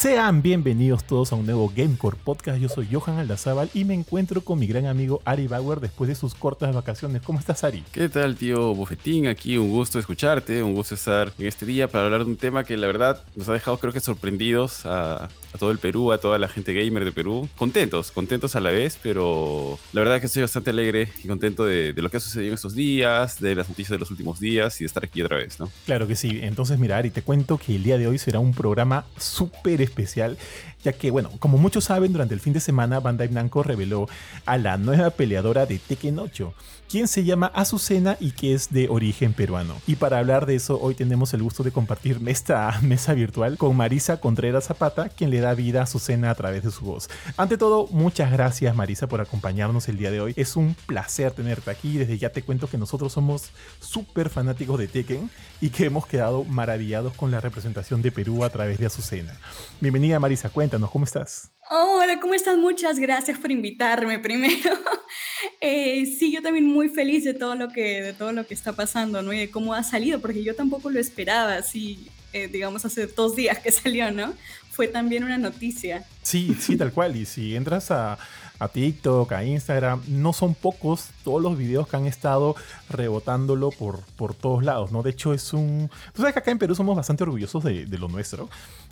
Sean bienvenidos todos a un nuevo Gamecore Podcast. Yo soy Johan Aldazábal y me encuentro con mi gran amigo Ari Bauer después de sus cortas vacaciones. ¿Cómo estás, Ari? ¿Qué tal, tío Bufetín? Aquí un gusto escucharte, un gusto estar en este día para hablar de un tema que la verdad nos ha dejado creo que sorprendidos a, todo el Perú, a toda la gente gamer de Perú. Contentos, contentos a la vez, pero la verdad es que estoy bastante alegre y contento de, de lo que ha sucedido en estos días, de las noticias de los últimos días y de estar aquí otra vez, ¿no? Claro que sí. Entonces, mira, Ari, te cuento que el día de hoy será un programa súper especial, ya que, bueno, como muchos saben, durante el fin de semana Bandai Namco reveló a la nueva peleadora de Tekken 8, quien se llama Azucena y que es de origen peruano. Y para hablar de eso, hoy tenemos el gusto de compartir esta mesa virtual con Marisa Contreras Zapata, quien le da vida a Azucena a través de su voz. Ante todo, muchas gracias Marisa por acompañarnos el día de hoy. Es un placer tenerte aquí. Desde ya te cuento que nosotros somos súper fanáticos de Tekken y que hemos quedado maravillados con la representación de Perú a través de Azucena. Bienvenida Marisa, cuéntanos, ¿cómo estás? Hola, ¿cómo estás? Muchas gracias por invitarme primero. Eh, sí, yo también muy feliz de todo lo que, de todo lo que está pasando, ¿no? Y de cómo ha salido, porque yo tampoco lo esperaba, así, eh, digamos, hace dos días que salió, ¿no? Fue también una noticia. Sí, sí, tal cual. Y si entras a, a TikTok, a Instagram, no son pocos todos los videos que han estado rebotándolo por, por todos lados, ¿no? De hecho, es un... Tú sabes que acá en Perú somos bastante orgullosos de, de lo nuestro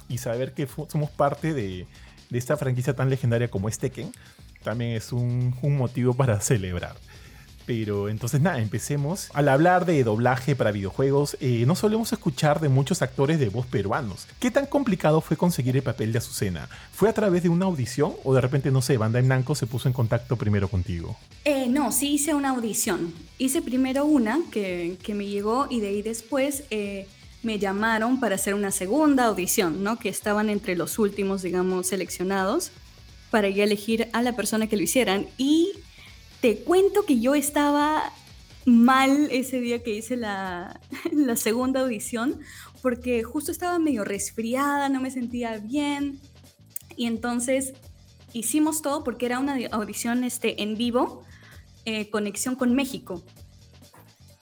y saber que somos parte de, de, esta franquicia tan legendaria como es Tekken también es un, motivo para celebrar. Pero entonces nada, empecemos. Al hablar de doblaje para videojuegos, eh, no solemos escuchar de muchos actores de voz peruanos. ¿Qué tan complicado fue conseguir el papel de Azucena? ¿Fue a través de una audición o de repente, no sé, Banda Namco se puso en contacto primero contigo? Eh, no, sí hice una audición. Hice primero una que, que me llegó y de ahí después... Eh, me llamaron para hacer una segunda audición, ¿no? Que estaban entre los últimos, digamos, seleccionados para ya elegir a la persona que lo hicieran. Y te cuento que yo estaba mal ese día que hice la, segunda audición, porque justo estaba medio resfriada, no me sentía bien. Y entonces hicimos todo porque era una audición este, en vivo, eh, conexión con México.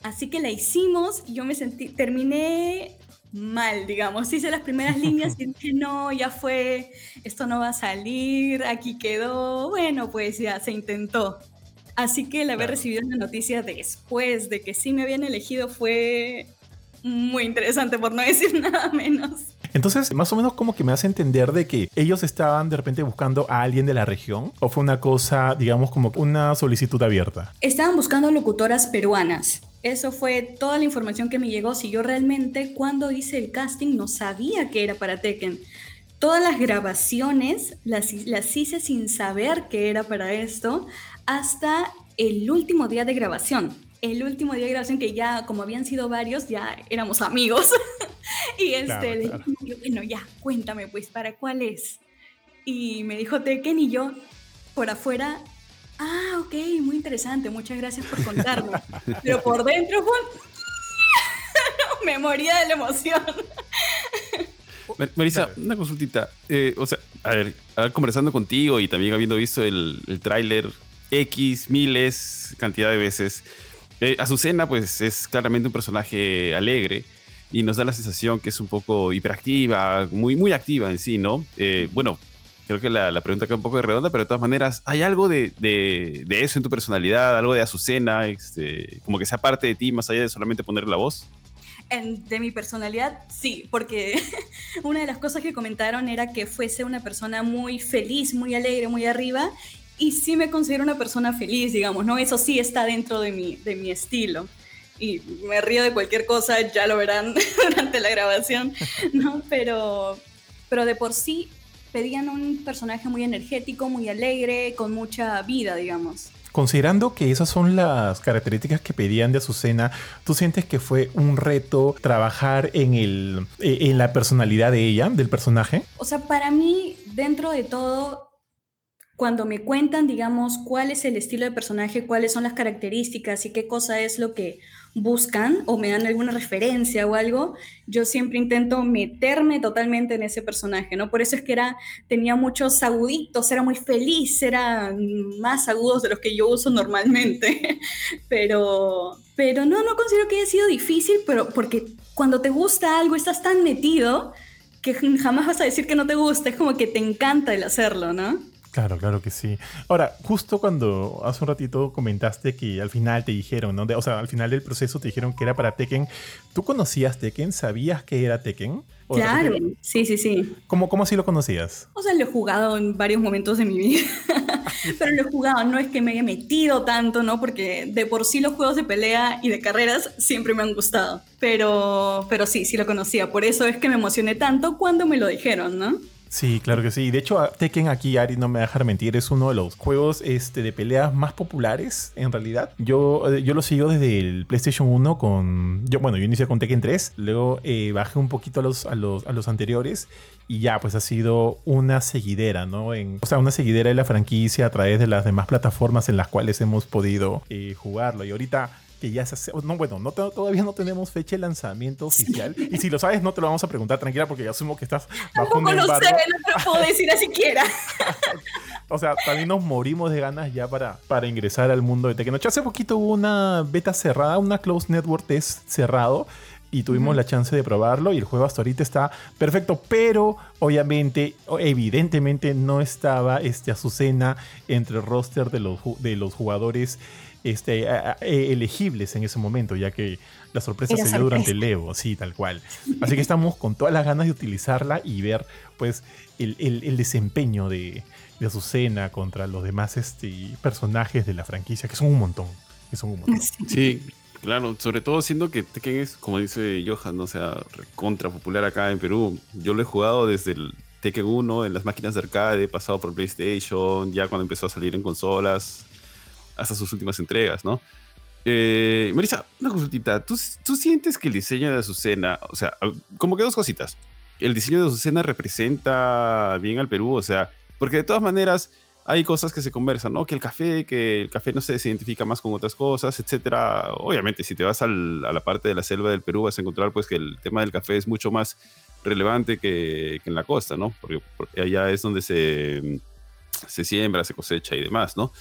Así que la hicimos yo me sentí, terminé mal, digamos. Hice las primeras líneas y dije, no, ya fue, esto no va a salir, aquí quedó. Bueno, pues ya se intentó. Así que el haber recibido una noticia después de que sí me habían elegido fue muy interesante, por no decir nada menos. Entonces, más o menos como que me hace entender de que ellos estaban de repente buscando a alguien de la región o fue una cosa, digamos, como una solicitud abierta. Estaban buscando locutoras peruanas. Eso fue toda la información que me llegó. Si yo realmente cuando hice el casting no sabía que era para Tekken. Todas las grabaciones las, las hice sin saber que era para esto hasta el último día de grabación. El último día de grabación que ya, como habían sido varios, ya éramos amigos. y este, le dije, bueno, ya, cuéntame, pues, ¿para cuál es? Y me dijo Tekken y yo, por afuera, ah, ok, muy interesante, muchas gracias por contarme. Pero por dentro fue me moría de la emoción. Marisa, una consultita. Eh, o sea, a ver, conversando contigo y también habiendo visto el, el tráiler X, miles, cantidad de veces, eh, Azucena pues es claramente un personaje alegre y nos da la sensación que es un poco hiperactiva, muy, muy activa en sí, ¿no? Eh, bueno, creo que la, la, pregunta queda un poco de redonda, pero de todas maneras, ¿hay algo de, de, de eso en tu personalidad, algo de Azucena, este, como que sea parte de ti, más allá de solamente poner la voz? De mi personalidad, sí, porque una de las cosas que comentaron era que fuese una persona muy feliz, muy alegre, muy arriba, y sí me considero una persona feliz, digamos, ¿no? Eso sí está dentro de mi, de mi estilo. Y me río de cualquier cosa, ya lo verán durante la grabación, ¿no? Pero, pero de por sí pedían un personaje muy energético, muy alegre, con mucha vida, digamos. Considerando que esas son las características que pedían de Azucena, ¿tú sientes que fue un reto trabajar en, el, en la personalidad de ella, del personaje? O sea, para mí, dentro de todo, cuando me cuentan, digamos, cuál es el estilo de personaje, cuáles son las características y qué cosa es lo que buscan o me dan alguna referencia o algo, yo siempre intento meterme totalmente en ese personaje, ¿no? Por eso es que era, tenía muchos aguditos, era muy feliz, era más agudos de los que yo uso normalmente, pero, pero no, no considero que haya sido difícil, pero porque cuando te gusta algo estás tan metido que jamás vas a decir que no te gusta, es como que te encanta el hacerlo, ¿no? Claro, claro que sí. Ahora, justo cuando hace un ratito comentaste que al final te dijeron, ¿no? o sea, al final del proceso te dijeron que era para Tekken. ¿Tú conocías Tekken? ¿Sabías que era Tekken? Claro, sí, sí, sí. ¿Cómo, ¿Cómo así lo conocías? O sea, lo he jugado en varios momentos de mi vida. Pero lo he jugado, no es que me haya metido tanto, ¿no? Porque de por sí los juegos de pelea y de carreras siempre me han gustado. Pero, pero sí, sí lo conocía. Por eso es que me emocioné tanto cuando me lo dijeron, ¿no? Sí, claro que sí. De hecho, Tekken aquí, Ari, no me dejar mentir, es uno de los juegos este, de peleas más populares, en realidad. Yo, eh, yo lo sigo desde el PlayStation 1 con... Yo, bueno, yo inicié con Tekken 3, luego eh, bajé un poquito a los, a, los, a los anteriores y ya, pues ha sido una seguidera, ¿no? En, o sea, una seguidera de la franquicia a través de las demás plataformas en las cuales hemos podido eh, jugarlo. Y ahorita que ya se hace. No, bueno, no, todavía no tenemos fecha de lanzamiento oficial. Y si lo sabes, no te lo vamos a preguntar tranquila porque ya asumo que estás bajo un embargo. lo sé, no te lo puedo decir ni siquiera. o sea, también nos morimos de ganas ya para, para ingresar al mundo de Tekken Hace poquito hubo una beta cerrada, una closed network test cerrado y tuvimos la chance de probarlo y el juego hasta ahorita está perfecto, pero obviamente, evidentemente no estaba este Azucena entre el roster de los, de los jugadores este, eh, elegibles en ese momento, ya que la sorpresa se dio durante el Evo, sí, tal cual. Así que estamos con todas las ganas de utilizarla y ver pues el, desempeño de, de, Azucena contra los demás este, personajes de la franquicia, que son un montón. Que son un montón. Sí, claro, sobre todo siendo que Tekken es, como dice Johan, o sea, contra popular acá en Perú. Yo lo he jugado desde el Tekken 1 en las máquinas de arcade, he pasado por PlayStation, ya cuando empezó a salir en consolas, hasta sus últimas entregas, ¿no? Eh, Marisa, una consultita. ¿Tú, ¿Tú sientes que el diseño de Azucena, o sea, como que dos cositas. El diseño de Azucena representa bien al Perú, o sea, porque de todas maneras hay cosas que se conversan, ¿no? Que el café, que el café no se identifica más con otras cosas, etcétera. Obviamente, si te vas a la parte de la selva del Perú, vas a encontrar pues que el tema del café es mucho más relevante que, en la costa, ¿no? Porque, porque, allá es donde se, se siembra, se cosecha y demás, ¿no?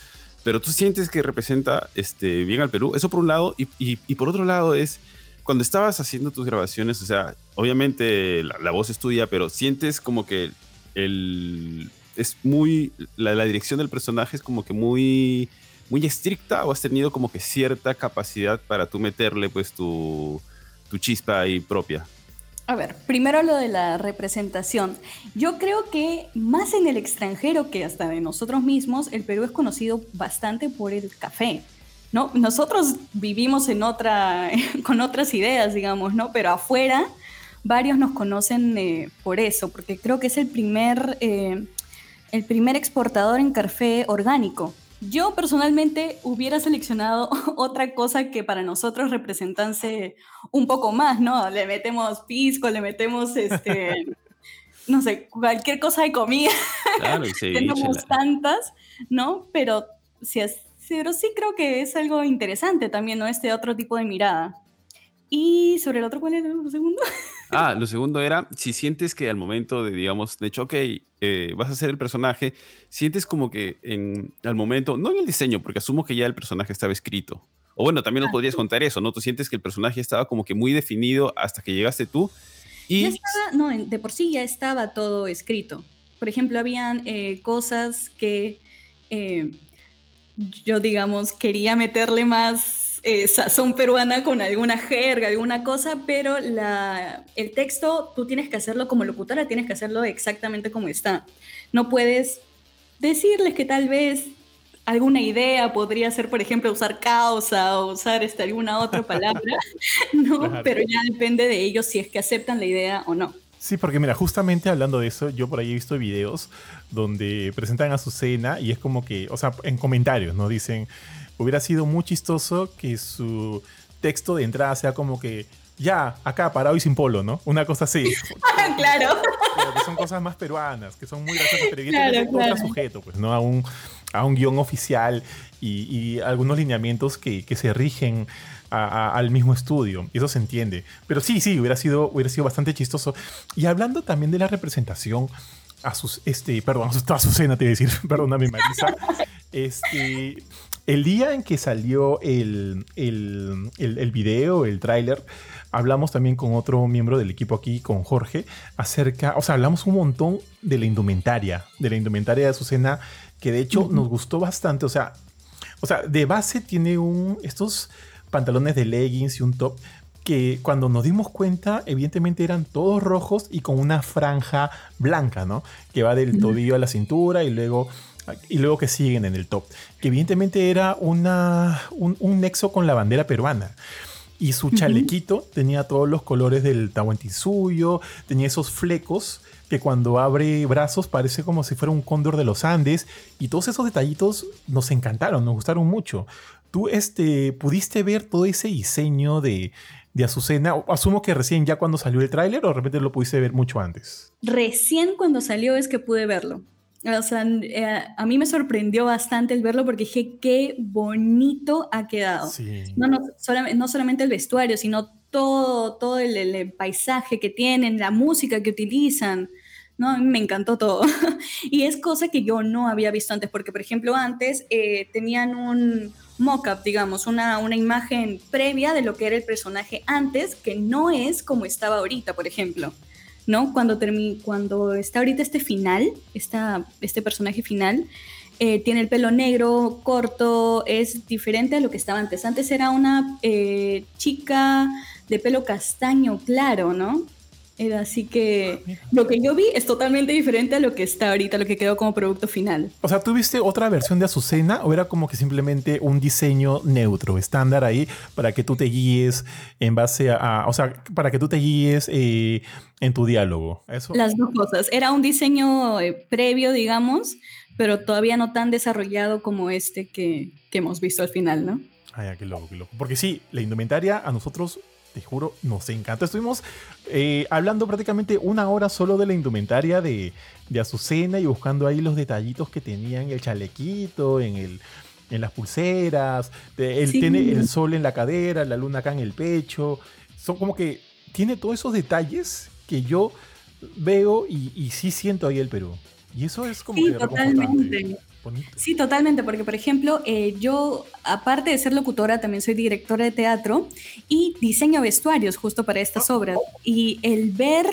Pero tú sientes que representa este, bien al Perú. Eso por un lado, y, y, por otro lado es cuando estabas haciendo tus grabaciones, o sea, obviamente la, voz es tuya, pero sientes como que el, es muy, la, la, dirección del personaje es como que muy, muy estricta o has tenido como que cierta capacidad para tú meterle pues tu, tu chispa ahí propia. A ver, primero lo de la representación. Yo creo que más en el extranjero que hasta de nosotros mismos, el Perú es conocido bastante por el café. ¿no? Nosotros vivimos en otra, con otras ideas, digamos, ¿no? Pero afuera varios nos conocen eh, por eso, porque creo que es el primer, eh, el primer exportador en café orgánico. Yo personalmente hubiera seleccionado otra cosa que para nosotros representase un poco más, ¿no? Le metemos pisco, le metemos este, no sé, cualquier cosa de comida. Claro, sí, Tenemos tantas, ¿no? Pero sí, pero sí creo que es algo interesante también, ¿no? Este otro tipo de mirada. Y sobre el otro, ¿cuál era el segundo? Ah, lo segundo era si sientes que al momento de, digamos, de hecho, ok, eh, vas a ser el personaje, sientes como que en al momento, no en el diseño, porque asumo que ya el personaje estaba escrito. O bueno, también nos ah, podrías contar eso, ¿no? Tú sientes que el personaje estaba como que muy definido hasta que llegaste tú. Y... Ya estaba, no, de por sí ya estaba todo escrito. Por ejemplo, habían eh, cosas que eh, yo, digamos, quería meterle más eh, sazón peruana con alguna jerga, alguna cosa, pero la, el texto tú tienes que hacerlo como locutora, tienes que hacerlo exactamente como está. No puedes decirles que tal vez alguna idea podría ser, por ejemplo, usar causa o usar este, alguna otra palabra, ¿no? Pero ya depende de ellos si es que aceptan la idea o no. Sí, porque mira, justamente hablando de eso, yo por ahí he visto videos donde presentan a su cena y es como que, o sea, en comentarios, ¿no? Dicen, hubiera sido muy chistoso que su texto de entrada sea como que ya, acá, parado y sin polo, ¿no? Una cosa así. claro. que son cosas más peruanas, que son muy graciosas, pero evidentemente claro, sujeto, pues, ¿no? A un, a un guion oficial y, algunos lineamientos que, que se rigen al mismo estudio. Y eso se entiende. Pero sí, sí, hubiera sido, hubiera sido bastante chistoso. Y hablando también de la representación, a sus, este, perdón, a su, a te iba a decir, perdóname Marisa, Este, el día en que salió el, el, el, video, el tráiler, hablamos también con otro miembro del equipo aquí, con Jorge, acerca, o sea, hablamos un montón de la indumentaria, de la indumentaria de Azucena, que de hecho nos gustó bastante, o sea, o sea, de base tiene un, estos pantalones de leggings y un top que cuando nos dimos cuenta, evidentemente eran todos rojos y con una franja blanca, ¿no? Que va del tobillo a la cintura y luego, y luego que siguen en el top. Que evidentemente era una, un, nexo con la bandera peruana. Y su chalequito tenía todos los colores del suyo, tenía esos flecos que cuando abre brazos parece como si fuera un cóndor de los Andes. Y todos esos detallitos nos encantaron, nos gustaron mucho. ¿Tú este, pudiste ver todo ese diseño de, de Azucena? Asumo que recién ya cuando salió el tráiler o de repente lo pudiste ver mucho antes. Recién cuando salió es que pude verlo. O sea, eh, a mí me sorprendió bastante el verlo porque dije, qué bonito ha quedado. No, no, no, solamente el vestuario, sino todo, todo el, paisaje que tienen, la música que utilizan. ¿no? Me encantó todo. y es cosa que yo no había visto antes, porque por ejemplo antes eh, tenían un, mock-up, digamos, una, una imagen previa de lo que era el personaje antes, que no es como estaba ahorita, por ejemplo. ¿No? Cuando, cuando está ahorita este final, este personaje final, eh, tiene el pelo negro, corto, es diferente a lo que estaba antes. Antes era una eh, chica de pelo castaño claro, ¿no? Era así que ah, lo que yo vi es totalmente diferente a lo que está ahorita, lo que quedó como producto final. O sea, ¿tuviste otra versión de Azucena o era como que simplemente un diseño neutro, estándar ahí, para que tú te guíes en base a, o sea, para que tú te guíes eh, en tu diálogo? ¿Eso? Las dos cosas. Era un diseño eh, previo, digamos, pero todavía no tan desarrollado como este que, que hemos visto al final, ¿no? Ay, qué loco, qué loco. Porque sí, la indumentaria a nosotros te juro, nos encanta. Estuvimos eh, hablando prácticamente una hora solo de la indumentaria de, de, Azucena y buscando ahí los detallitos que tenía en el chalequito, en, el, en las pulseras. él tiene el sol en la cadera, la luna acá en el pecho. Son como que tiene todos esos detalles que yo veo y, y sí siento ahí el Perú. Y eso es como sí, totalmente. Sí, totalmente, porque por ejemplo, eh, yo, aparte de ser locutora, también soy directora de teatro y diseño vestuarios justo para estas obras. Y el ver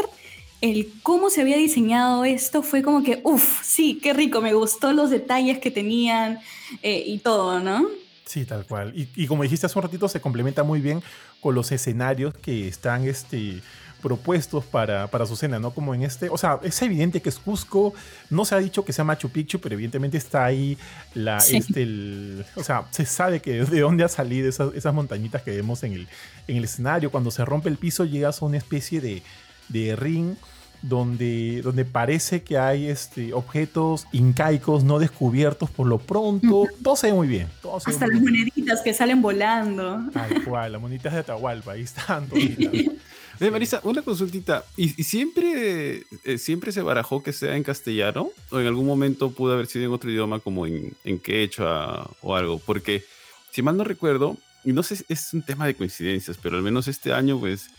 el cómo se había diseñado esto fue como que, uff, sí, qué rico, me gustó los detalles que tenían eh, y todo, ¿no? Sí, tal cual. Y, y, como dijiste hace un ratito, se complementa muy bien con los escenarios que están este, propuestos para, para cena, ¿no? Como en este, o sea, es evidente que es Cusco, no se ha dicho que sea Machu Picchu, pero evidentemente está ahí la, este, o sea, se sabe que de dónde ha salido esas, esas montañitas que vemos en el, en el escenario. Cuando se rompe el piso llegas a una especie de, de ring donde, donde parece que hay este, objetos incaicos no descubiertos por lo pronto. Todo se ve muy bien. Hasta las moneditas que salen volando. Tal cual, las moneditas de Atahualpa, ahí están. Marisa, una consultita. ¿Y, siempre, eh, siempre se barajó que sea en castellano? ¿O en algún momento pudo haber sido en otro idioma como en, en quechua o algo? Porque, si mal no recuerdo, y no sé es un tema de coincidencias, pero al menos este año, pues,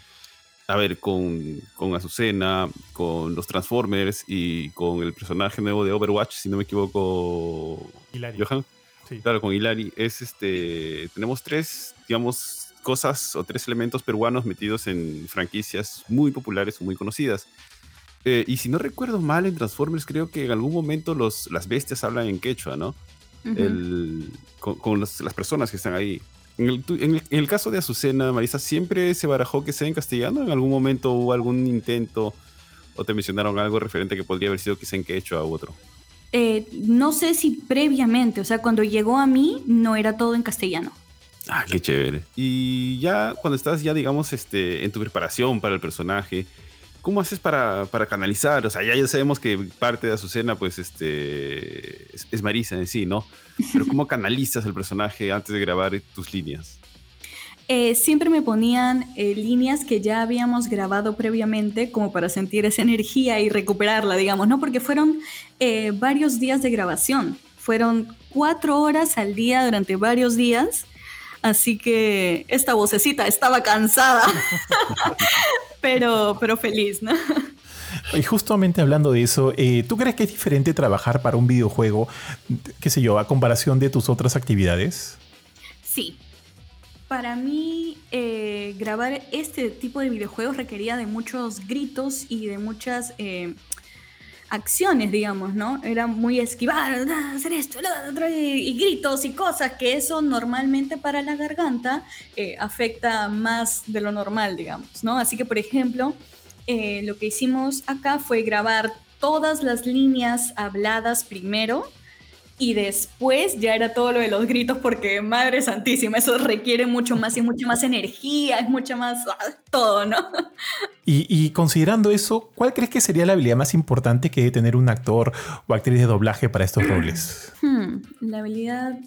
a ver, con, con Azucena, con los Transformers y con el personaje nuevo de Overwatch, si no me equivoco, Hilari. Johan. Sí. Claro, con Hilari. Es este, tenemos tres, digamos, cosas o tres elementos peruanos metidos en franquicias muy populares o muy conocidas. Eh, y si no recuerdo mal, en Transformers creo que en algún momento los, las bestias hablan en quechua, ¿no? el, con, las personas que están ahí. En el, en, el, caso de Azucena, Marisa, ¿siempre se barajó que sea en castellano? ¿En algún momento hubo algún intento o te mencionaron algo referente que podría haber sido quizá en quechua u otro? Eh, no sé si previamente, o sea, cuando llegó a mí no era todo en castellano. Ah, qué chévere. Y ya cuando estás ya, digamos, este, en tu preparación para el personaje, ¿cómo haces para, para canalizar? O sea, ya, ya sabemos que parte de Azucena, pues, este, es, Marisa en sí, ¿no? Pero ¿cómo canalizas el personaje antes de grabar tus líneas? Eh, siempre me ponían eh, líneas que ya habíamos grabado previamente como para sentir esa energía y recuperarla, digamos, ¿no? Porque fueron eh, varios días de grabación, fueron cuatro horas al día durante varios días Así que esta vocecita estaba cansada, pero, pero feliz, ¿no? Y justamente hablando de eso, eh, ¿tú crees que es diferente trabajar para un videojuego, qué sé yo, a comparación de tus otras actividades? Sí. Para mí, eh, grabar este tipo de videojuegos requería de muchos gritos y de muchas eh, acciones, digamos, ¿no? Era muy esquivar, hacer esto, y gritos y cosas, que eso normalmente para la garganta afecta más de lo normal, digamos, ¿no? Así que, por ejemplo, eh, lo que hicimos acá fue grabar todas las líneas habladas primero y después ya era todo lo de los gritos porque madre santísima, eso requiere mucho más y mucha más energía, es mucho más ah, todo, ¿no? Y, considerando eso, ¿cuál crees que sería la habilidad más importante que debe tener un actor o actriz de doblaje para estos roles? Hmm, la habilidad...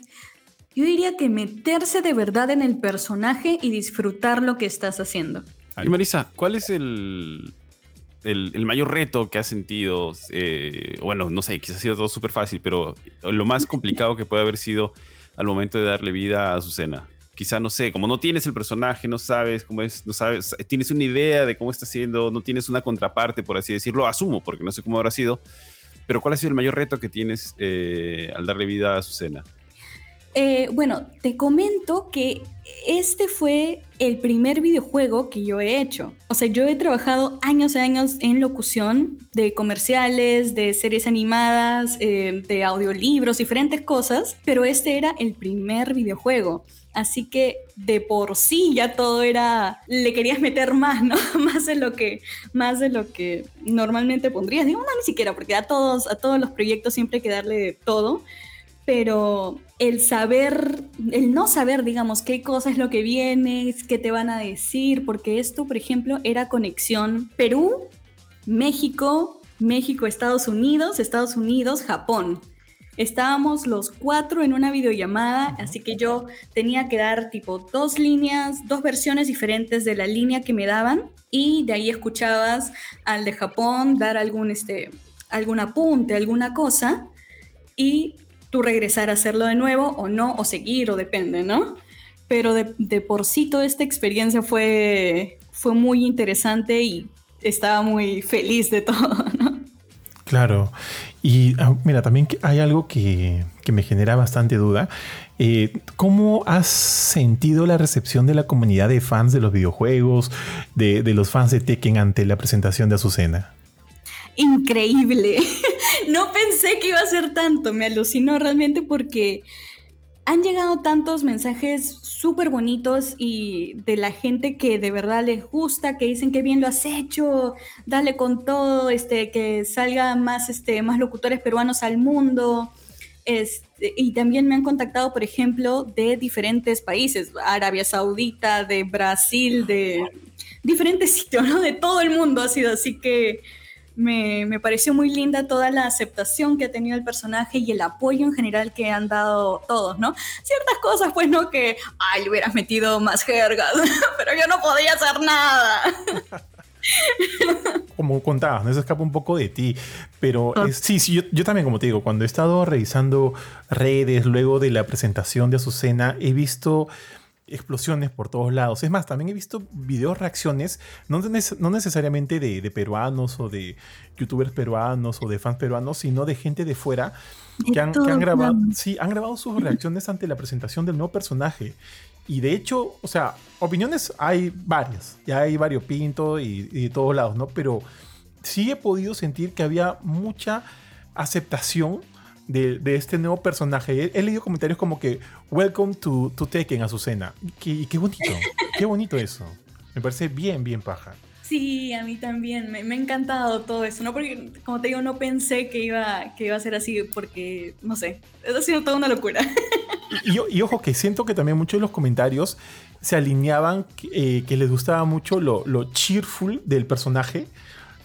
Yo diría que meterse de verdad en el personaje y disfrutar lo que estás haciendo. Y Marisa, ¿cuál es el, el, mayor reto que has sentido? Eh, bueno, no sé, quizás ha sido todo súper fácil, pero lo más complicado que puede haber sido al momento de darle vida a Azucena. Quizá, no sé, como no tienes el personaje, no sabes cómo es, no sabes, tienes una idea de cómo está siendo, no tienes una contraparte, por así decirlo, asumo, porque no sé cómo habrá sido, pero ¿cuál ha sido el mayor reto que tienes eh, al darle vida a Azucena? Eh, bueno, te comento que este fue el primer videojuego que yo he hecho. O sea, yo he trabajado años y años en locución de comerciales, de series animadas, eh, de audiolibros, diferentes cosas, pero este era el primer videojuego. Así que de por sí ya todo era, le querías meter más, ¿no? más de lo que, más de lo que normalmente pondrías. Digo, no, ni siquiera, porque a todos, a todos los proyectos siempre hay que darle todo pero el saber, el no saber, digamos, qué cosa es lo que viene, qué te van a decir, porque esto, por ejemplo, era conexión Perú, México, México, Estados Unidos, Estados Unidos, Japón. Estábamos los cuatro en una videollamada, así que yo tenía que dar tipo dos líneas, dos versiones diferentes de la línea que me daban y de ahí escuchabas al de Japón dar algún, este, algún apunte, alguna cosa y tú regresar a hacerlo de nuevo o no, o seguir, o depende, ¿no? Pero de, por sí toda esta experiencia fue, fue muy interesante y estaba muy feliz de todo, ¿no? Claro. Y ah, mira, también hay algo que, me genera bastante duda. Eh, ¿Cómo has sentido la recepción de la comunidad de fans de los videojuegos, de, de los fans de Tekken ante la presentación de Azucena? increíble. no pensé que iba a ser tanto, me alucinó realmente porque han llegado tantos mensajes súper bonitos y de la gente que de verdad les gusta, que dicen que bien lo has hecho, dale con todo, este, que salga más, este, más locutores peruanos al mundo. Este, y también me han contactado, por ejemplo, de diferentes países, Arabia Saudita, de Brasil, de diferentes sitios, ¿no? De todo el mundo ha sido, así que me, pareció muy linda toda la aceptación que ha tenido el personaje y el apoyo en general que han dado todos, ¿no? Ciertas cosas, pues, ¿no? Que, ay, le hubieras metido más jergas, pero yo no podía hacer nada. como contabas, no se escapa un poco de ti, pero sí, sí, yo, yo, también, como te digo, cuando he estado revisando redes luego de la presentación de Azucena, he visto explosiones por todos lados. Es más, también he visto videos reacciones, no, no necesariamente de, peruanos o de youtubers peruanos o de fans peruanos, sino de gente de fuera que han, grabado, sí, han grabado sus reacciones ante la presentación del nuevo personaje. Y de hecho, o sea, opiniones hay varias, ya hay varios pintos y, y de todos lados, ¿no? Pero sí he podido sentir que había mucha aceptación de, este nuevo personaje. He, leído comentarios como que Welcome to, to Tekken, Azucena. Y qué bonito, qué bonito eso. Me parece bien, bien paja. Sí, a mí también. Me, ha encantado todo eso. No porque, como te digo, no pensé que iba, que iba a ser así porque, no sé, ha sido toda una locura. Y, ojo que siento que también muchos de los comentarios se alineaban eh, que les gustaba mucho lo, lo cheerful del personaje,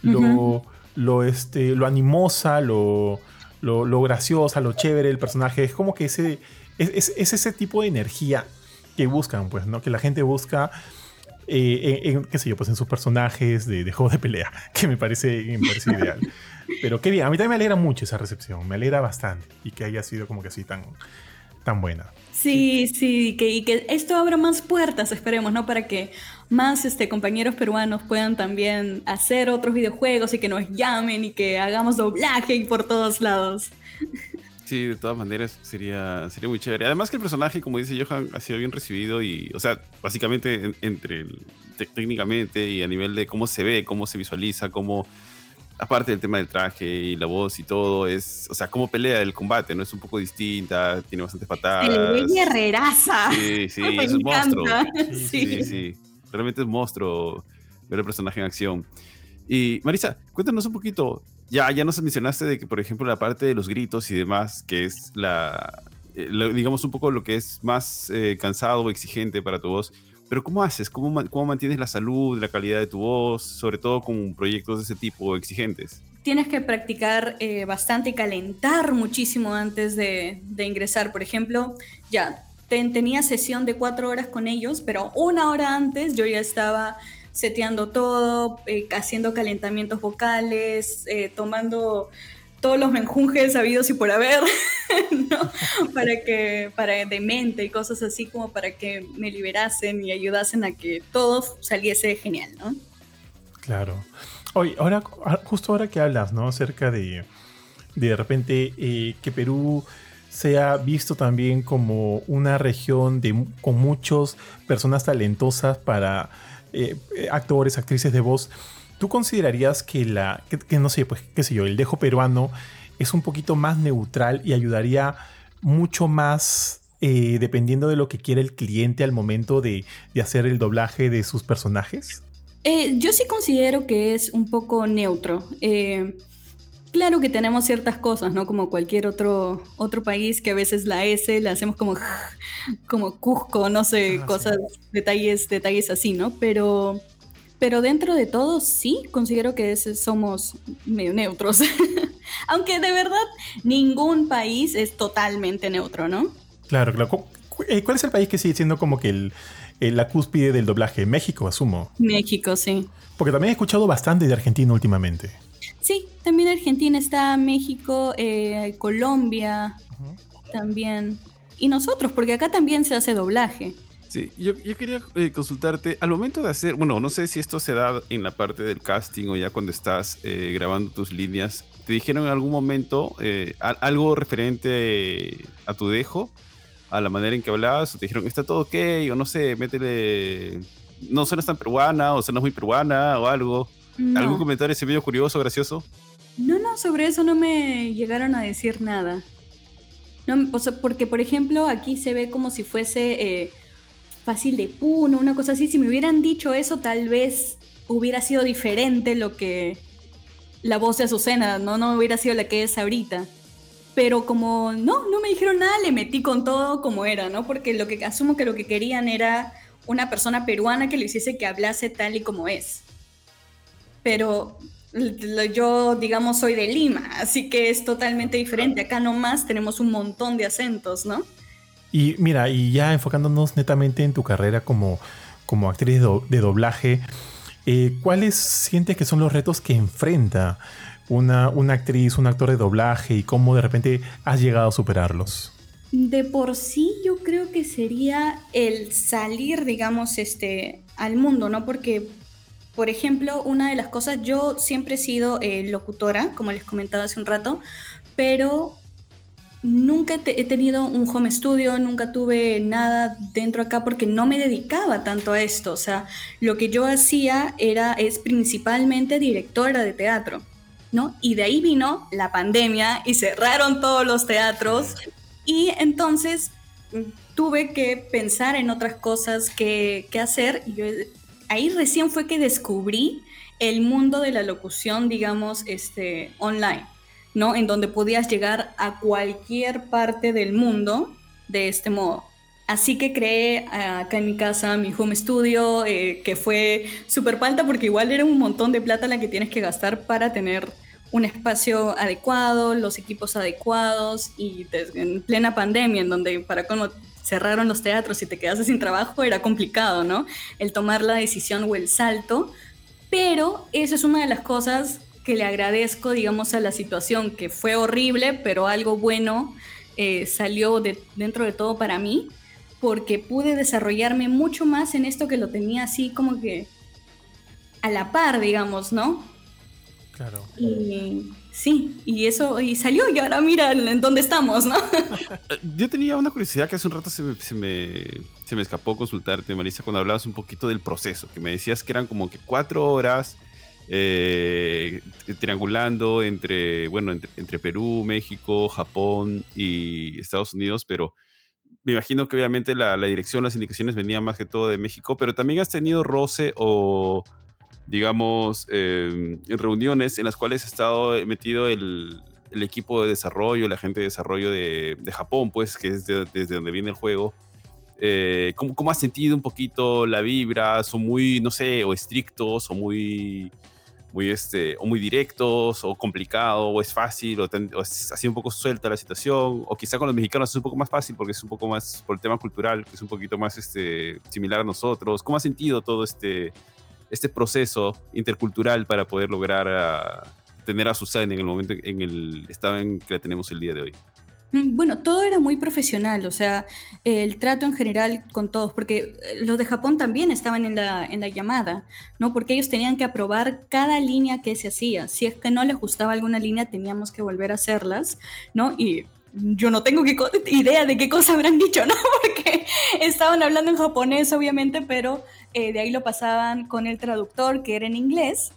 lo, lo, este, lo animosa, lo, lo, graciosa, lo chévere del personaje. Es como que ese, es, ese tipo de energía que buscan, pues, ¿no? Que la gente busca. Eh, en, qué sé yo, pues en sus personajes de, de juegos de pelea, que me parece, me parece ideal. Pero qué bien, a mí también me alegra mucho esa recepción, me alegra bastante y que haya sido como que así tan, tan buena. Sí, sí, que, y que esto abra más puertas, esperemos, ¿no? Para que más este, compañeros peruanos puedan también hacer otros videojuegos y que nos llamen y que hagamos doblaje por todos lados. Sí, de todas maneras sería, sería muy chévere. Además que el personaje, como dice Johan, ha sido bien recibido y, o sea, básicamente entre técnicamente y a nivel de cómo se ve, cómo se visualiza, cómo, aparte del tema del traje y la voz y todo, es, o sea, cómo pelea el combate, ¿no? Es un poco distinta, tiene bastantes patadas. El guerreraza. Sí, sí, es un monstruo. Sí, sí, sí, Realmente es un monstruo ver el personaje en acción. Y Marisa, cuéntanos un poquito, ya, ya nos mencionaste de que, por ejemplo, la parte de los gritos y demás, que es la, eh, digamos, un poco lo que es más eh, cansado o exigente para tu voz. Pero ¿cómo haces? ¿Cómo, ¿Cómo mantienes la salud, la calidad de tu voz, sobre todo con proyectos de ese tipo exigentes? Tienes que practicar eh, bastante y calentar muchísimo antes de, ingresar. Por ejemplo, ya tenía sesión de cuatro horas con ellos, pero una hora antes yo ya estaba seteando todo, eh, haciendo calentamientos vocales, eh, tomando todos los menjunjes sabidos y por haber, ¿no? Para que, para de mente y cosas así como para que me liberasen y ayudasen a que todo saliese genial, ¿no? Claro. Oye, ahora, justo ahora que hablas, ¿no? Acerca de, de repente eh, que Perú sea visto también como una región de, con muchas personas talentosas para eh, actores, actrices de voz, ¿tú considerarías que la, que, no sé, pues, qué sé yo, el dejo peruano es un poquito más neutral y ayudaría mucho más eh, dependiendo de lo que quiere el cliente al momento de, hacer el doblaje de sus personajes? Eh, yo sí considero que es un poco neutro. claro que tenemos ciertas cosas, ¿no? Como cualquier otro, otro país que a veces la S la hacemos como como Cusco, no sé, ah, cosas, detalles, detalles así, ¿no? Pero, pero dentro de todo sí considero que somos medio neutros. Aunque de verdad ningún país es totalmente neutro, ¿no? Claro, claro. Eh, ¿Cuál es el país que sigue siendo como que el, la cúspide del doblaje? México, asumo. México, sí. Porque también he escuchado bastante de Argentina últimamente. Sí, también Argentina está, México, eh, Colombia, también y nosotros, porque acá también se hace doblaje. Sí, yo, quería eh, consultarte, al momento de hacer, bueno, no sé si esto se da en la parte del casting o ya cuando estás eh, grabando tus líneas, ¿te dijeron en algún momento eh, algo referente a tu dejo, a la manera en que hablabas? ¿O te dijeron, está todo ok? O no sé, métele, no suenas tan peruana o suenas muy peruana o algo. ¿Algún comentario ese medio curioso, gracioso? No, no, sobre eso no me llegaron a decir nada. No, porque, por ejemplo, aquí se ve como si fuese eh, fácil de puno, una cosa así. Si me hubieran dicho eso, tal vez hubiera sido diferente lo que la voz de Azucena, ¿no? No hubiera sido la que es ahorita. Pero como no, no me dijeron nada, le metí con todo como era, ¿no? Porque lo que asumo que lo que querían era una persona peruana que le hiciese que hablase tal y como es. Pero yo, digamos, soy de Lima, así que es totalmente diferente. Acá nomás tenemos un montón de acentos, ¿no? Y mira, y ya enfocándonos netamente en tu carrera como, como actriz de doblaje, eh, ¿cuáles sientes que son los retos que enfrenta una, una actriz, un actor de doblaje y cómo de repente has llegado a superarlos? De por sí yo creo que sería el salir, digamos, este, al mundo, ¿no? Porque por ejemplo, una de las cosas, yo siempre he sido eh, locutora, como les comentaba hace un rato, pero nunca he tenido un home studio, nunca tuve nada dentro acá porque no me dedicaba tanto a esto. O sea, lo que yo hacía era, es principalmente directora de teatro, ¿no? Y de ahí vino la pandemia y cerraron todos los teatros y entonces mm, tuve que pensar en otras cosas que, que hacer. Y ahí recién fue que descubrí el mundo de la locución, digamos, este, online, ¿no? En donde podías llegar a cualquier parte del mundo de este modo. Así que creé eh, acá en mi casa mi home studio, eh, que fue súper falta porque igual era un montón de plata la que tienes que gastar para tener un espacio adecuado, los equipos adecuados y en plena pandemia, en donde para cómo cerraron los teatros y te quedaste sin trabajo, era complicado, ¿no? El tomar la decisión o el salto. Pero eso es una de las cosas que le agradezco, digamos, a la situación, que fue horrible, pero algo bueno eh, salió de, dentro de todo para mí, porque pude desarrollarme mucho más en esto que lo tenía así como que a la par, digamos, ¿no? Claro. Y sí, y eso, y salió, y ahora mira en dónde estamos, ¿no? Yo tenía una curiosidad que hace un rato se me, se me, se me escapó consultarte, Marisa, cuando hablabas un poquito del proceso, que me decías que eran como que cuatro horas eh, triangulando entre, bueno, entre, Perú, México, Japón y Estados Unidos, pero me imagino que obviamente la, dirección, las indicaciones venían más que todo de México, pero también has tenido roce o, digamos, em, reuniones en las cuales ha estado metido el, equipo de desarrollo, la gente de desarrollo de, de Japón, pues, que es desde donde viene el juego. Eh, ¿cómo, ¿Cómo has sentido un poquito la vibra? ¿Son muy, no sé, o estrictos o muy muy este, o muy directos, o complicado, o es fácil, o, es así un poco suelta la situación, o quizá con los mexicanos es un poco más fácil porque es un poco más por el tema cultural, que es un poquito más este, similar a nosotros. ¿Cómo ha sentido todo este, este proceso intercultural para poder lograr a, tener a Susana en el momento, en el estado en que la tenemos el día de hoy? Mm, bueno, todo era muy profesional, o sea, el trato en general con todos, porque eh, los de Japón también estaban en la, en la llamada, ¿no? Porque ellos tenían que aprobar cada línea que se hacía. Si es que no les gustaba alguna línea, teníamos que volver a hacerlas, ¿no? Y yo no tengo idea de qué cosa habrán dicho, ¿no? Porque estaban hablando en japonés, obviamente, pero eh, de ahí lo pasaban con el traductor, que era en inglés,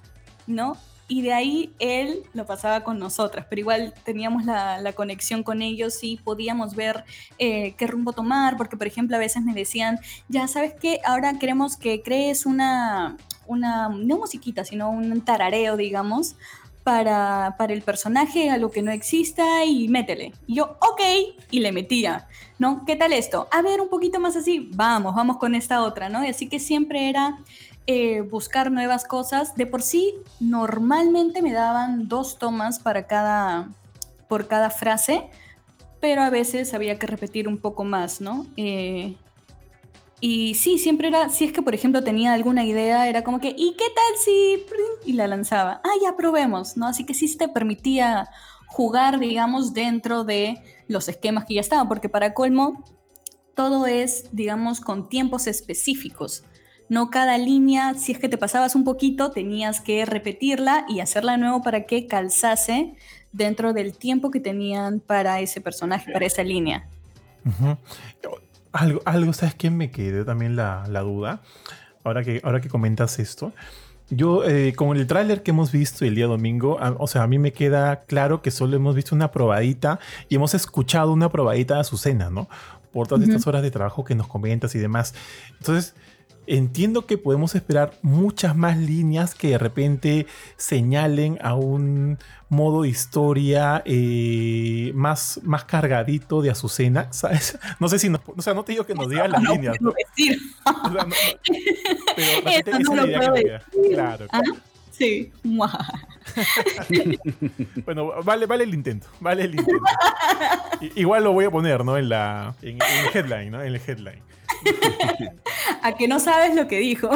¿no? Y de ahí él lo pasaba con nosotras, pero igual teníamos la, conexión con ellos y podíamos ver eh, qué rumbo tomar, porque por ejemplo a veces me decían, ya sabes qué, ahora queremos que crees una, una no musiquita, sino un tarareo, digamos, para, para, el personaje, algo que no exista y métele. Y yo, ok, y le metía, ¿no? ¿Qué tal esto? A ver, un poquito más así, vamos, vamos con esta otra, ¿no? Y así que siempre era eh, buscar nuevas cosas. De por sí, normalmente me daban dos tomas para cada, por cada frase, pero a veces había que repetir un poco más, ¿no? Eh, y sí, siempre era, si es que por ejemplo tenía alguna idea, era como que, ¿y qué tal si? Y la lanzaba. Ah, ya probemos, ¿no? Así que sí te permitía jugar, digamos, dentro de los esquemas que ya estaban, porque para colmo, todo es, digamos, con tiempos específicos. No cada línea, si es que te pasabas un poquito, tenías que repetirla y hacerla de nuevo para que calzase dentro del tiempo que tenían para ese personaje, para esa línea. Algo, algo, ¿sabes qué? Me quedó también la, duda. Ahora que, ahora que comentas esto. Yo, eh, con el tráiler que hemos visto el día domingo, o sea, a mí me queda claro que solo hemos visto una probadita y hemos escuchado una probadita de Azucena, ¿no? Por todas estas horas de trabajo que nos comentas y demás. Entonces, Entiendo que podemos esperar muchas más líneas que de repente señalen a un modo de historia eh, más, más cargadito de Azucena, ¿sabes? No sé si nos, o sea, no te digo que nos digan las no líneas. Puedo decir. pero no lo puedo decir. Claro, ¿Ah? Sí. bueno, vale, vale el intento, vale el intento. Igual lo voy a poner, ¿no? En la en, en el headline, ¿no? En el headline. A que no sabes lo que dijo.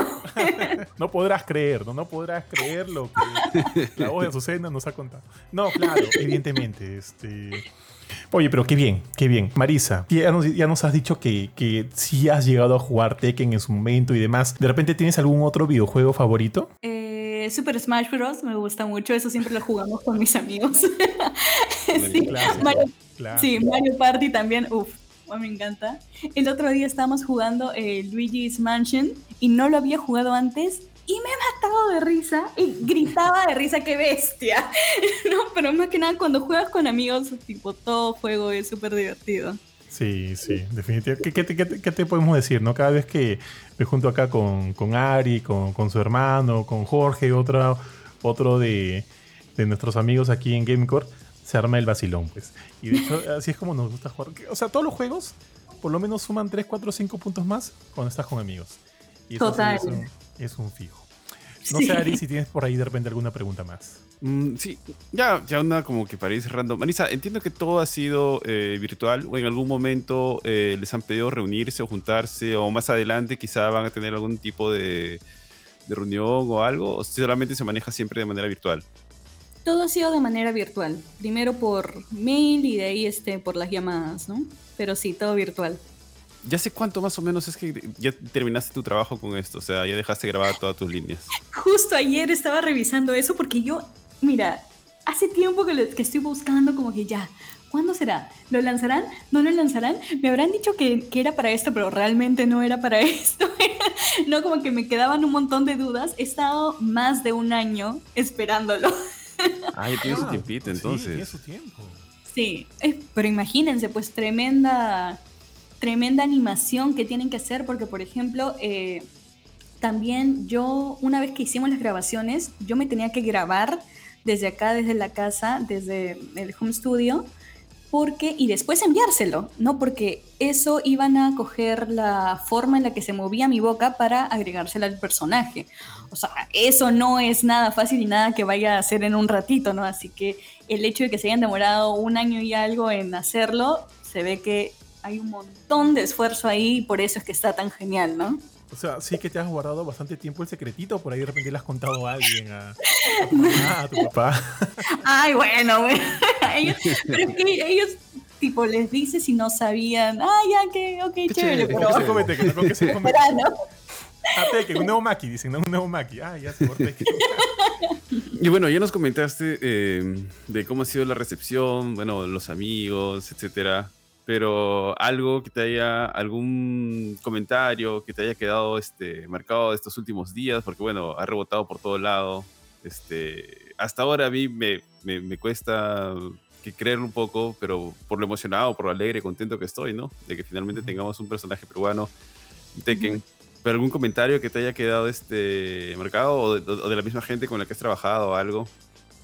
no podrás creer, ¿no? No podrás creer lo que la voz de Azucena nos ha contado. No, claro, evidentemente. Este... Oye, pero qué bien, qué bien. Marisa, ya nos, has dicho que, que sí has llegado a jugar Tekken en su momento y demás. ¿De repente tienes algún otro videojuego favorito? Eh, Super Smash Bros. me gusta mucho. Eso siempre lo jugamos con mis amigos. sí, Mario, sí, Mario Party también. Uf, me encanta. El otro día estábamos jugando eh, Luigi's Mansion y no lo había jugado antes y me he matado de risa y gritaba de risa, qué bestia. no, pero más que nada cuando juegas con amigos, tipo, todo juego es súper divertido. Sí, sí, definitivamente. ¿Qué, te podemos decir? no Cada vez que me junto acá con, con Ari, con, con, su hermano, con Jorge, otro, otro de, de nuestros amigos aquí en Gamecore, se arma el vacilón, pues. Y de hecho, así es como nos gusta jugar. O sea, todos los juegos por lo menos suman 3, 4, 5 puntos más cuando estás con amigos. Y Total. es, un, fijo. No sé, Ari, si tienes por ahí de repente alguna pregunta más. Mm, sí, ya, ya una como que para ir cerrando. Marisa, entiendo que todo ha sido eh, virtual o en algún momento eh, les han pedido reunirse o juntarse o más adelante quizá van a tener algún tipo de, de reunión o algo o solamente se maneja siempre de manera virtual. Todo ha sido de manera virtual. Primero por mail y de ahí este, por las llamadas, ¿no? Pero sí, todo virtual. ¿Ya sé cuánto más o menos es que ya terminaste tu trabajo con esto? O sea, ya dejaste grabar todas tus líneas. Justo ayer estaba revisando eso porque yo, mira, hace tiempo que, que estoy buscando como que ya, ¿Cuándo será? ¿Lo lanzarán? ¿No lo lanzarán? Me habrán dicho que, que, era para esto, pero realmente no era para esto. no, como que me quedaban un montón de dudas. He estado más de un año esperándolo. Ah, ya tiene su tiempito entonces. Sí, tiene su tiempo. Sí, eh, pero imagínense, pues tremenda, tremenda animación que tienen que hacer, porque por ejemplo, eh, también yo, una vez que hicimos las grabaciones, yo me tenía que grabar desde acá, desde la casa, desde el home studio, porque y después enviárselo, ¿no? Porque eso iban a coger la forma en la que se movía mi boca para agregársela al personaje. O sea, eso no es nada fácil y nada que vaya a hacer en un ratito, ¿no? Así que el hecho de que se hayan demorado un año y algo en hacerlo, se ve que hay un montón de esfuerzo ahí y por eso es que está tan genial, ¿no? O sea, sí que te has guardado bastante tiempo el secretito, por ahí de repente le has contado a alguien, a, tu mamá, a tu papá. Ay, bueno, bueno. ellos, pero es que ellos, tipo, les dices si no sabían, ah, ya, que, ok, chévere. chévere pero... que se comete, que no, que se comete. Ah, que un nuevo maqui, dicen, ¿no? un nuevo maqui. Ah, ya se. Y bueno, ya nos comentaste eh, de cómo ha sido la recepción, bueno, los amigos, etcétera pero algo que te haya, algún comentario que te haya quedado este, marcado estos últimos días, porque bueno, ha rebotado por todo lado. Este, hasta ahora a mí me, me, cuesta que creer un poco, pero por lo emocionado, por lo alegre, contento que estoy, ¿no? De que finalmente tengamos un personaje peruano, Tekken. ¿Pero algún comentario que te haya quedado este, marcado o de, o de la misma gente con la que has trabajado o algo?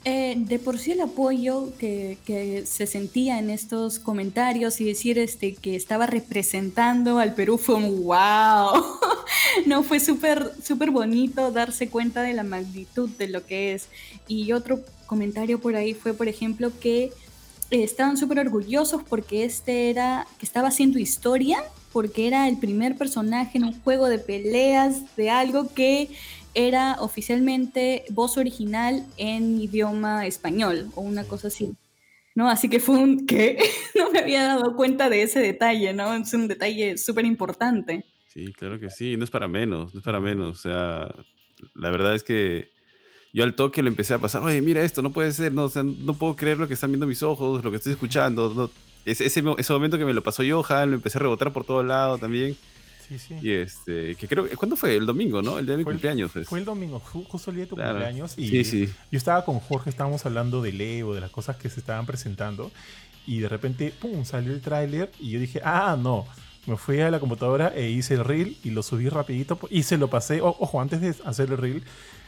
Eh, de por sí el apoyo que, se sentía en estos comentarios y decir este, que estaba representando al Perú fue un wow. no, fue súper súper bonito darse cuenta de la magnitud de lo que es. Y otro comentario por ahí fue, por ejemplo, que eh, estaban súper orgullosos porque este era, que estaba haciendo historia, porque era el primer personaje en un juego de peleas de algo que era oficialmente voz original en idioma español o una cosa así. ¿No? Así que fue un que no me había dado cuenta de ese detalle, ¿no? Es un detalle súper importante. Sí, claro que sí, no es para menos, no es para menos. O sea, la verdad es que yo al toque lo empecé a pasar, oye, mira esto, no puede ser, no, no puedo creer lo que están viendo mis ojos, lo que estoy escuchando. ese, ese, momento que me lo pasó Johan, lo empecé a rebotar por todo lado también. Sí, sí. Y este, que creo, ¿cuándo fue? El domingo, ¿no? El día de mi cumpleaños. Pues. Fue el domingo, justo el día de tu cumpleaños. Y sí, sí. yo estaba con Jorge, estábamos hablando de Leo, de las cosas que se estaban presentando. Y de repente, pum, salió el tráiler y yo dije, ah, no. Me fui a la computadora e hice el reel y lo subí rapidito y se lo pasé. ojo, antes de hacer el reel,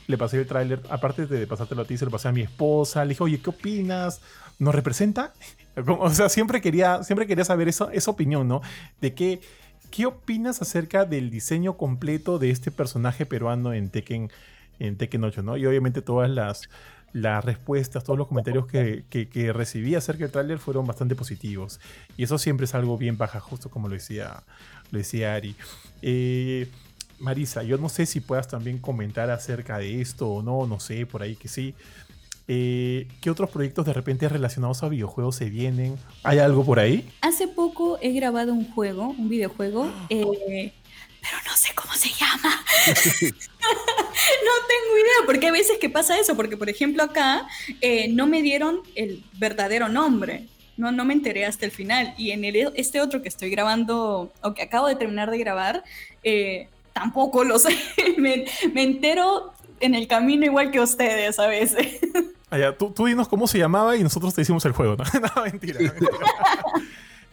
le pasé el tráiler. Aparte de pasártelo a ti, se lo pasé a mi esposa. Le dije, oye, ¿qué opinas? ¿Nos representa? O sea, siempre quería, siempre quería saber eso, esa opinión, ¿no? De qué ¿Qué opinas acerca del diseño completo de este personaje peruano en Tekken, en Tekken 8? ¿no? Y obviamente todas las, las respuestas, todos los comentarios que, que, recibí acerca del tráiler fueron bastante positivos. Y eso siempre es algo bien baja, justo como lo decía, lo decía Ari. Eh, Marisa, yo no sé si puedas también comentar acerca de esto o no, no sé, por ahí que sí. Eh, ¿Qué otros proyectos de repente relacionados a videojuegos se vienen? ¿Hay algo por ahí? Hace poco he grabado un juego, un videojuego, eh, pero no sé cómo se llama. no tengo idea, porque hay veces que pasa eso, porque por ejemplo acá eh, no me dieron el verdadero nombre. No, no me enteré hasta el final. Y en el, este otro que estoy grabando, o que acabo de terminar de grabar, tampoco lo sé. me, me entero en el camino igual que ustedes a veces. Ah, tú, tú, dinos cómo se llamaba y nosotros te hicimos el juego, ¿no? mentira.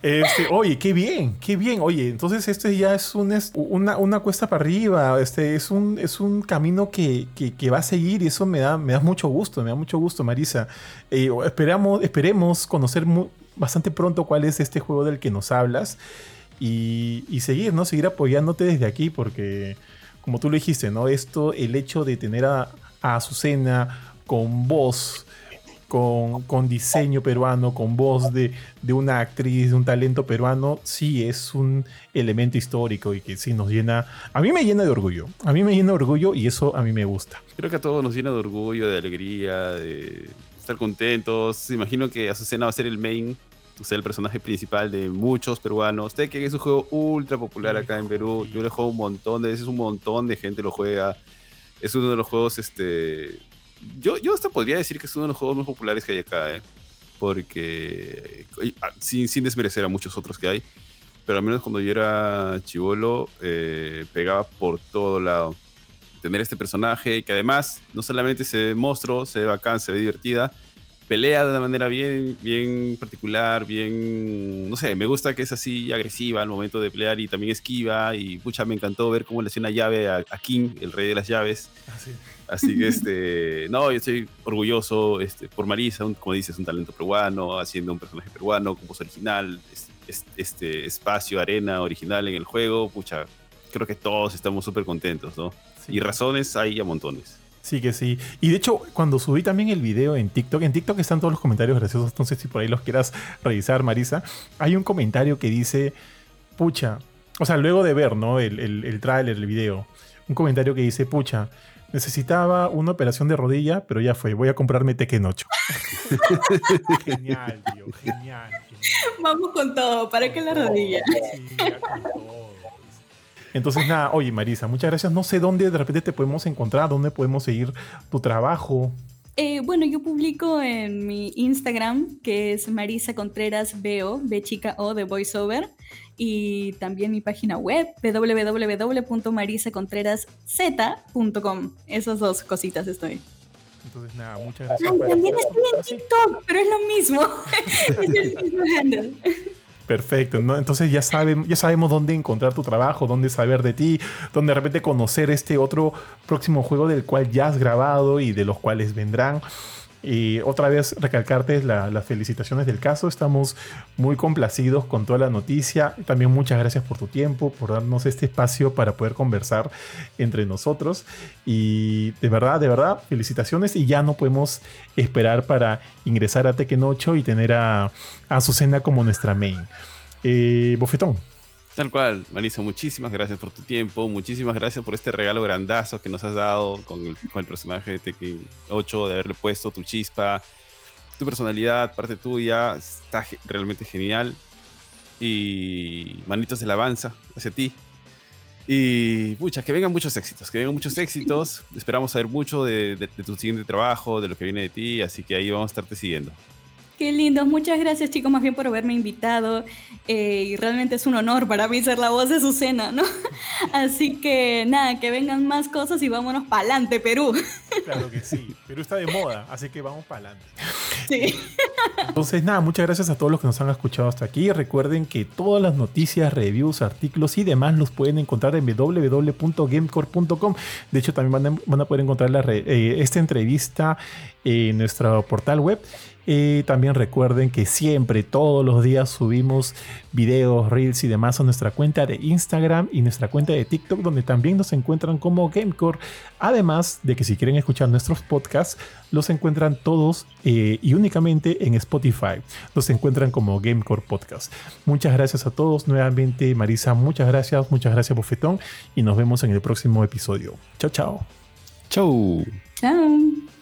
Este, oye, qué bien, qué bien. Oye, entonces este ya es, un, una, una, cuesta para arriba, este es un, es un camino que, que, va a seguir y eso me da, me da mucho gusto, me da mucho gusto, Marisa. Eh, esperamos, esperemos conocer bastante pronto cuál es este juego del que nos hablas y, y seguir, ¿no? Seguir apoyándote desde aquí porque como tú lo dijiste, ¿no? Esto, el hecho de tener a, Azucena con voz, con, diseño peruano, con voz de, una actriz, de un talento peruano, sí es un elemento histórico y que sí nos llena, a mí me llena de orgullo, a mí me llena de orgullo y eso a mí me gusta. Creo que a todos nos llena de orgullo, de alegría, de estar contentos. Imagino que Azucena va a ser el main, o sea, el personaje principal de muchos peruanos. Tekken es un juego ultra popular acá en Perú. Yo lo juego un montón de veces, un montón de gente lo juega. Es uno de los juegos, este... Yo, yo hasta podría decir que es uno de los juegos más populares que hay acá, ¿eh? Porque, ah, sin, sin desmerecer a muchos otros que hay, pero al menos cuando yo era chivolo, eh, pegaba por todo lado tener este personaje que además no solamente se ve monstruo, se ve bacán, se ve divertida, pelea de una manera bien, bien particular, bien, no sé, me gusta que es así agresiva al momento de pelear y también esquiva y pucha, me encantó ver cómo le hacía una llave a, King, el rey de las llaves. Así, ah, así que, este, no, yo estoy orgulloso este, por Marisa, como dices, un talento peruano, haciendo un personaje peruano con voz original, este, este espacio, arena original en el juego, pucha, creo que todos estamos súper contentos, ¿no? Y razones hay a montones. Sí que sí. Y de hecho, cuando subí también el video en TikTok, en TikTok están todos los comentarios graciosos, entonces si por ahí los quieras revisar, Marisa, hay un comentario que dice, pucha, o sea, luego de ver, ¿no? El, el, el tráiler, el video, un comentario que dice, pucha, necesitaba una operación de rodilla, pero ya fue, voy a comprarme Tekken 8. genial, tío, genial, genial. Vamos con todo, ¿para qué la rodilla? Sí. Entonces, nada, oye Marisa, muchas gracias. No sé dónde de repente te podemos encontrar, dónde podemos seguir tu trabajo. Eh, bueno, yo publico en mi Instagram, que es Marisa Contreras Veo, B chica O de VoiceOver, y también mi página web, www.marisacontreras.z.com. Esas dos cositas estoy. Entonces, nada, muchas gracias. también estoy en TikTok, pero es lo mismo. es el mismo handle. Perfecto. Entonces ya, saben, ya sabemos dónde encontrar tu trabajo, dónde saber de ti, dónde de repente conocer este otro próximo juego del cual ya has grabado y de los cuales vendrán. Y otra vez recalcarte las felicitaciones del caso. Estamos muy complacidos con toda la noticia. También muchas gracias por tu tiempo, por darnos este espacio para poder conversar entre nosotros. Y de verdad, de verdad, felicitaciones. Y ya no podemos esperar para ingresar a Tekken 8 y tener a, a Azucena como nuestra main. Eh, Bofetón. Tal cual, Marisa, muchísimas gracias por tu tiempo, muchísimas gracias por este regalo grandazo que nos has dado con el, con el personaje de Tekken 8, de haberle puesto tu chispa, tu personalidad, parte tuya, está realmente genial. Y manitos de alabanza hacia ti. Y pucha, que vengan muchos éxitos, que vengan muchos éxitos. Esperamos saber mucho de, de tu siguiente trabajo, de lo que viene de ti, así que ahí vamos a estarte siguiendo. Qué lindo, muchas gracias chicos más bien por haberme invitado eh, y realmente es un honor para mí ser la voz de su cena, ¿no? Así que nada, que vengan más cosas y vámonos para adelante, Perú. Claro que sí, Perú está de moda, así que vamos para adelante. Sí. Entonces nada, muchas gracias a todos los que nos han escuchado hasta aquí. Recuerden que todas las noticias, reviews, artículos y demás los pueden encontrar en www.gamecore.com. De hecho también van a, poder encontrar la, eh, esta entrevista en nuestro portal web y también recuerden que siempre, todos los días subimos videos, reels y demás a nuestra cuenta de Instagram y nuestra cuenta de TikTok, donde también nos encuentran como Gamecore. Además de que si quieren escuchar nuestros podcasts, los encuentran todos eh, y únicamente en Spotify. Los encuentran como Gamecore Podcast. Muchas gracias a todos. Nuevamente, Marisa, muchas gracias. Muchas gracias, Bofetón. Y nos vemos en el próximo episodio. Chao, chao. Chao. Chao.